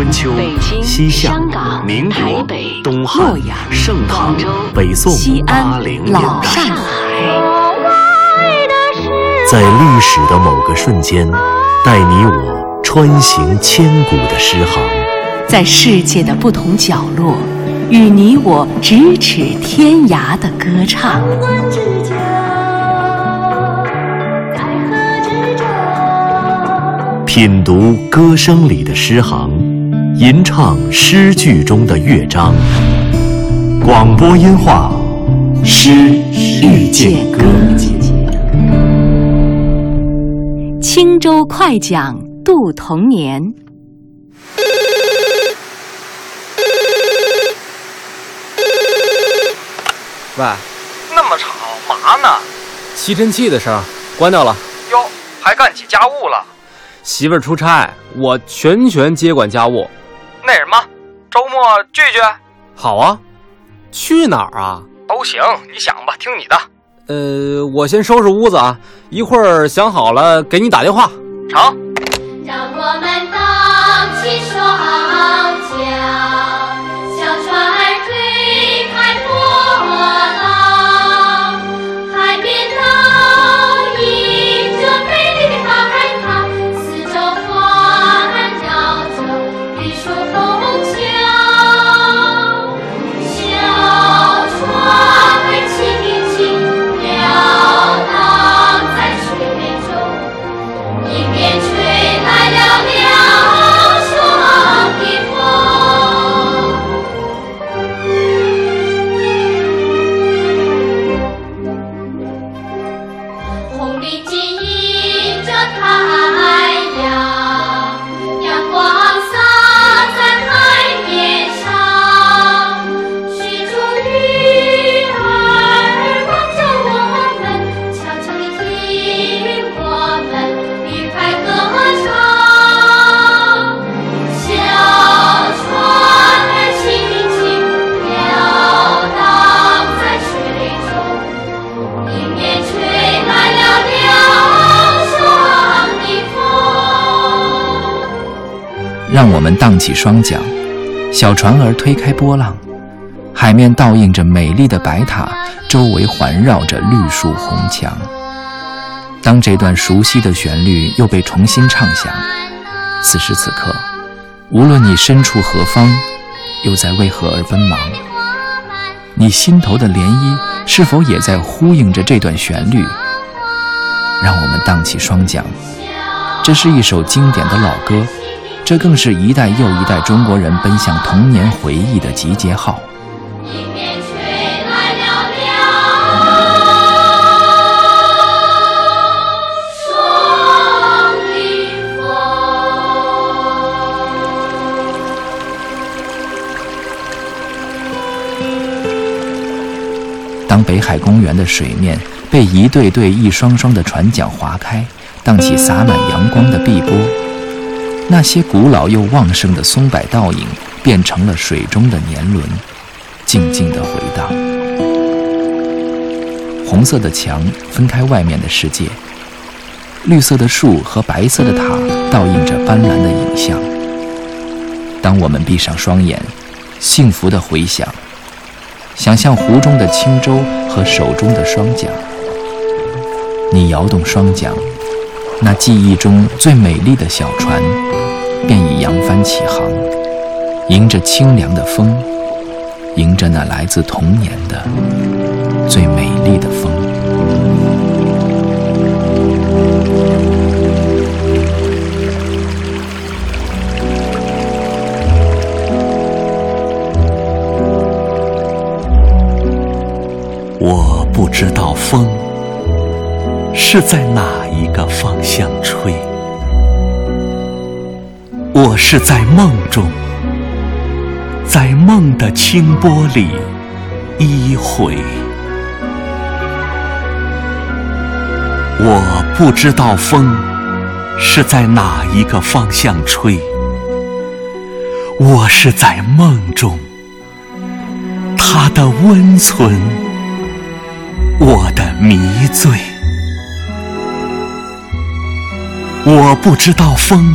春秋、西夏、民国、东汉、盛唐、北宋、八零年代，在历史的某个瞬间，带你我穿行千古的诗行；在世界的不同角落，与你我咫尺天涯的歌唱。品读歌声里的诗行，吟唱诗句中的乐章。广播音画，诗遇见歌。轻舟快桨渡童年。喂，那么吵，嘛呢？吸尘器的声，关掉了。哟，还干起家务了。媳妇儿出差，我全权接管家务。那什么，周末聚聚？好啊，去哪儿啊？都行，你想吧，听你的。呃，我先收拾屋子啊，一会儿想好了给你打电话。成。让我们荡让我们荡起双桨，小船儿推开波浪，海面倒映着美丽的白塔，周围环绕着绿树红墙。当这段熟悉的旋律又被重新唱响，此时此刻，无论你身处何方，又在为何而奔忙，你心头的涟漪是否也在呼应着这段旋律？让我们荡起双桨，这是一首经典的老歌。这更是一代又一代中国人奔向童年回忆的集结号。迎面吹来了凉爽的当北海公园的水面被一对对、一双双的船桨划开，荡起洒满阳光的碧波，那些古老又旺盛的松柏倒影变成了水中的年轮，静静地回荡。红色的墙分开外面的世界，绿色的树和白色的塔倒映着斑斓的影像。当我们闭上双眼，幸福的回想。想象湖中的轻舟和手中的双桨，你摇动双桨，那记忆中最美丽的小船便已扬帆起航，迎着清凉的风，迎着那来自童年的最美丽的风。我不知道风是在哪一个方向吹，我是在梦中，在梦的清波里依回。我不知道风是在哪一个方向吹，我是在梦中，它的温存。我的迷醉，我不知道风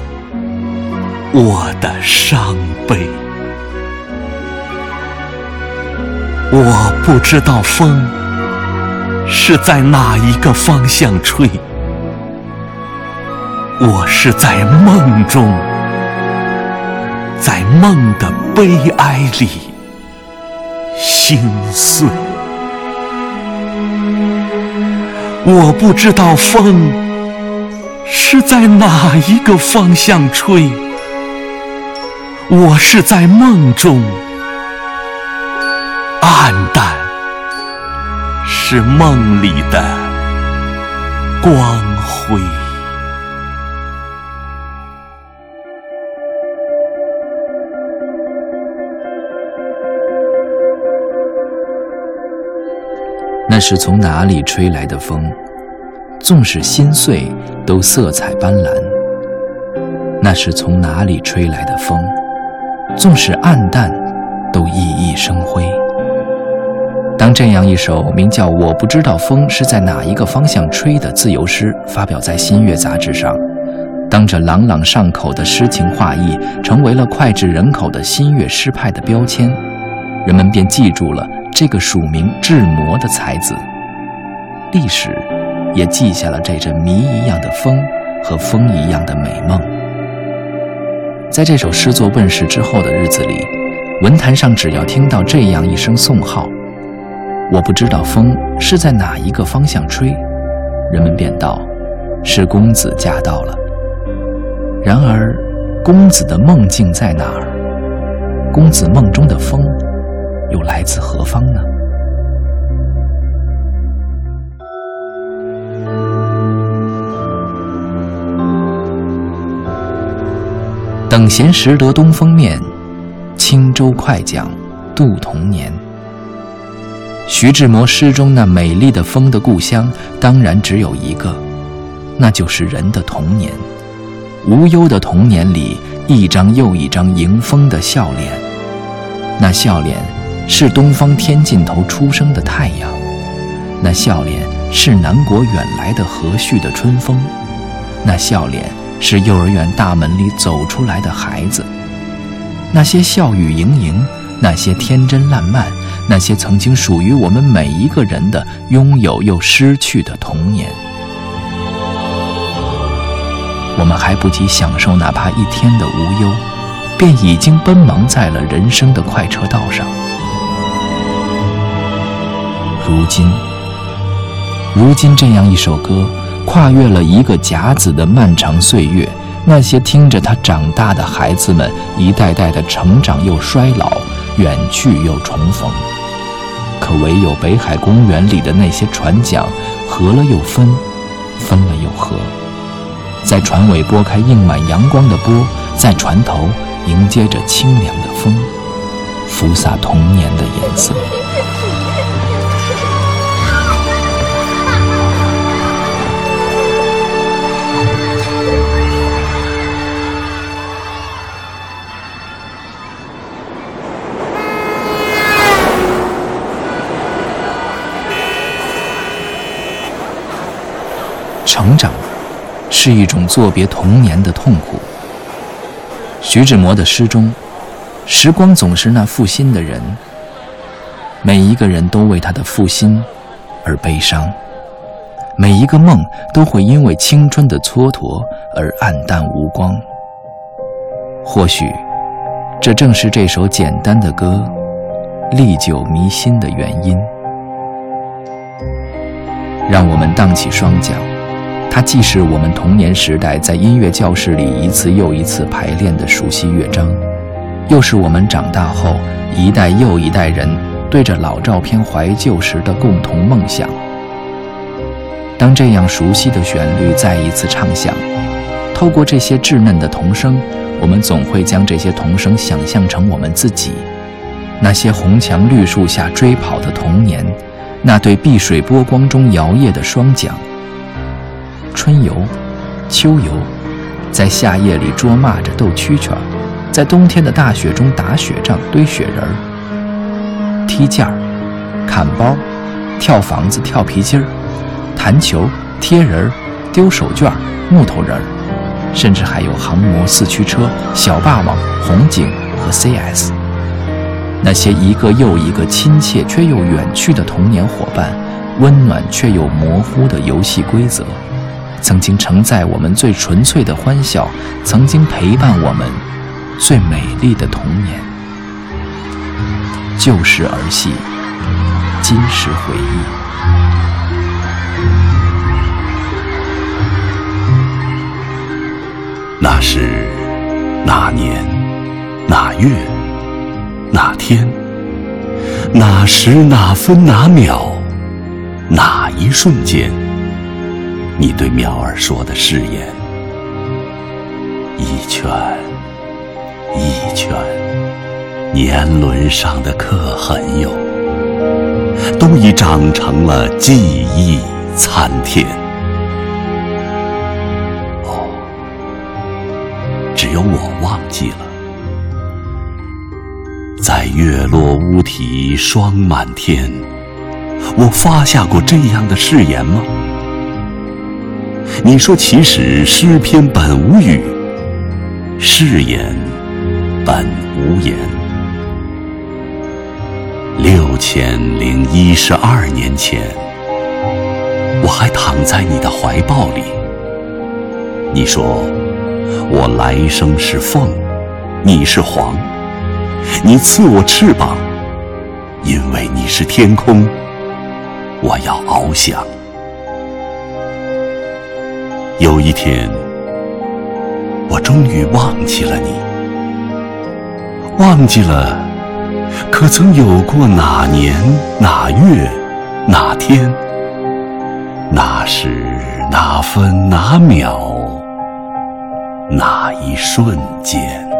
我的伤悲。我不知道风是在哪一个方向吹，我是在梦中，在梦的悲哀里心碎。我不知道风是在哪一个方向吹，我是在梦中。暗淡是梦里的光辉。那是从哪里吹来的风？纵使心碎，都色彩斑斓。那是从哪里吹来的风？纵使暗淡，都熠熠生辉。当这样一首名叫《我不知道风是在哪一个方向吹》的自由诗发表在《新月》杂志上，当这朗朗上口的诗情画意成为了脍炙人口的新月诗派的标签，人们便记住了这个署名志摩的才子。历史也记下了这阵谜一样的风和风一样的美梦。在这首诗作问世之后的日子里，文坛上只要听到这样一声颂号。我不知道风是在哪一个方向吹，人们便道是公子驾到了。然而，公子的梦境在哪儿？公子梦中的风又来自何方呢？闲识得东风面，轻舟快桨渡童年。徐志摩诗中那美丽的风的故乡，当然只有一个，那就是人的童年。无忧的童年里，一张又一张迎风的笑脸。那笑脸是东方天尽头出生的太阳，那笑脸是南国远来的和煦的春风，那笑脸是幼儿园大门里走出来的孩子。那些笑语盈盈，那些天真烂漫。那些曾经属于我们每一个人的拥有又失去的童年，我们还不及享受哪怕一天的无忧，便已经奔忙在了人生的快车道上。如今，如今这样一首歌，跨越了一个甲子的漫长岁月，那些听着他长大的孩子们，一代代的成长又衰老，远去又重逢。可唯有北海公园里的那些船桨，合了又分，分了又合，在船尾拨开映满阳光的波，在船头迎接着清凉的风，拂洒童年的颜色。是一种作别童年的痛苦。徐志摩的诗中，时光总是那负心的人，每一个人都为他的负心而悲伤，每一个梦都会因为青春的蹉跎而黯淡无光。或许，这正是这首简单的歌历久弥新的原因。让我们荡起双桨。它既是我们童年时代在音乐教室里一次又一次排练的熟悉乐章，又是我们长大后一代又一代人对着老照片怀旧时的共同梦想。当这样熟悉的旋律再一次唱响，透过这些稚嫩的童声，我们总会将这些童声想象成我们自己，那些红墙绿树下追跑的童年，那对碧水波光中摇曳的双桨。春游，秋游，在夏夜里捉蚂蚱斗蛐蛐儿，在冬天的大雪中打雪仗堆雪人儿，踢毽儿，砍包，跳房子跳皮筋儿，弹球贴人儿，丢手绢儿木头人儿，甚至还有航模四驱车、小霸王、红警和 CS。那些一个又一个亲切却又远去的童年伙伴，温暖却又模糊的游戏规则。曾经承载我们最纯粹的欢笑，曾经陪伴我们最美丽的童年。旧时儿戏，今时回忆。那是哪年哪月哪天，哪时哪分哪秒，哪一瞬间？你对苗儿说的誓言，一圈一圈，年轮上的刻痕哟，都已长成了记忆参天。哦，只有我忘记了，在月落乌啼霜满天，我发下过这样的誓言吗？你说：“其实诗篇本无语，誓言本无言。六千零一十二年前，我还躺在你的怀抱里。你说我来生是凤，你是凰，你赐我翅膀，因为你是天空，我要翱翔。”有一天，我终于忘记了你，忘记了可曾有过哪年哪月哪天，哪时哪分哪秒，哪一瞬间。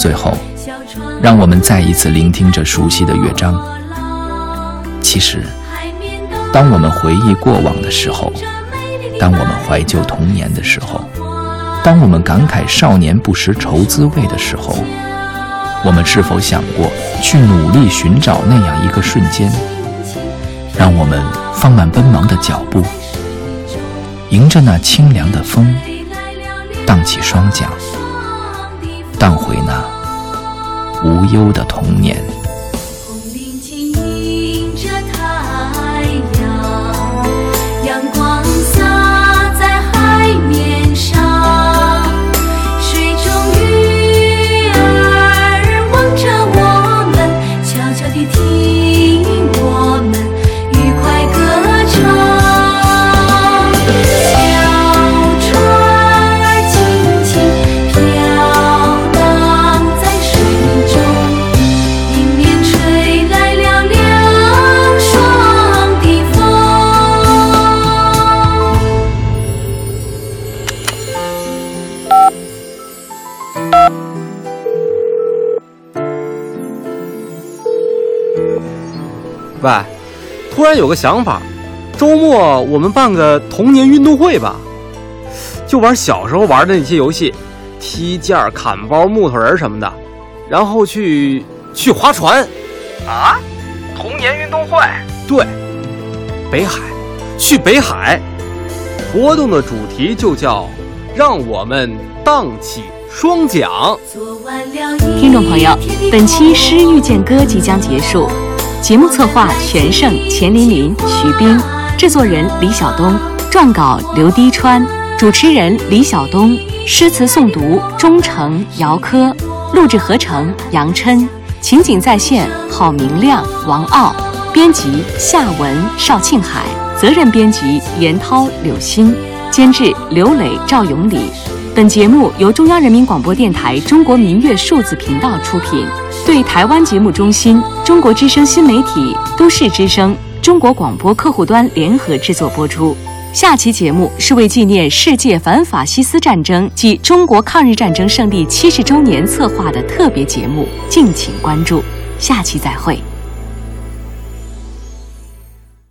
最后，让我们再一次聆听着熟悉的乐章。其实，当我们回忆过往的时候，当我们怀旧童年的时候，当我们感慨少年不识愁滋味的时候，我们是否想过去努力寻找那样一个瞬间，让我们放慢奔忙的脚步，迎着那清凉的风，荡起双桨？荡回那无忧的童年。喂，突然有个想法，周末我们办个童年运动会吧，就玩小时候玩的那些游戏，踢毽、砍包、木头人什么的，然后去去划船。啊，童年运动会？对，北海，去北海。活动的主题就叫“让我们荡起双桨”。听众朋友，本期《诗遇见歌》即将结束。节目策划：全胜、钱琳琳、徐冰，制作人：李晓东，撰稿：刘滴川，主持人李晓东，诗词诵读钟诚、姚科，录制合成杨琛，情景再现郝明亮、王傲，编辑夏文、邵庆海，责任编辑严涛、柳鑫，监制刘磊、赵永礼。本节目由中央人民广播电台中国民乐数字频道出品，对台湾节目中心、中国之声新媒体、都市之声、中国广播客户端联合制作播出。下期节目是为纪念世界反法西斯战争及中国抗日战争胜利七十周年策划的特别节目，敬请关注。下期再会。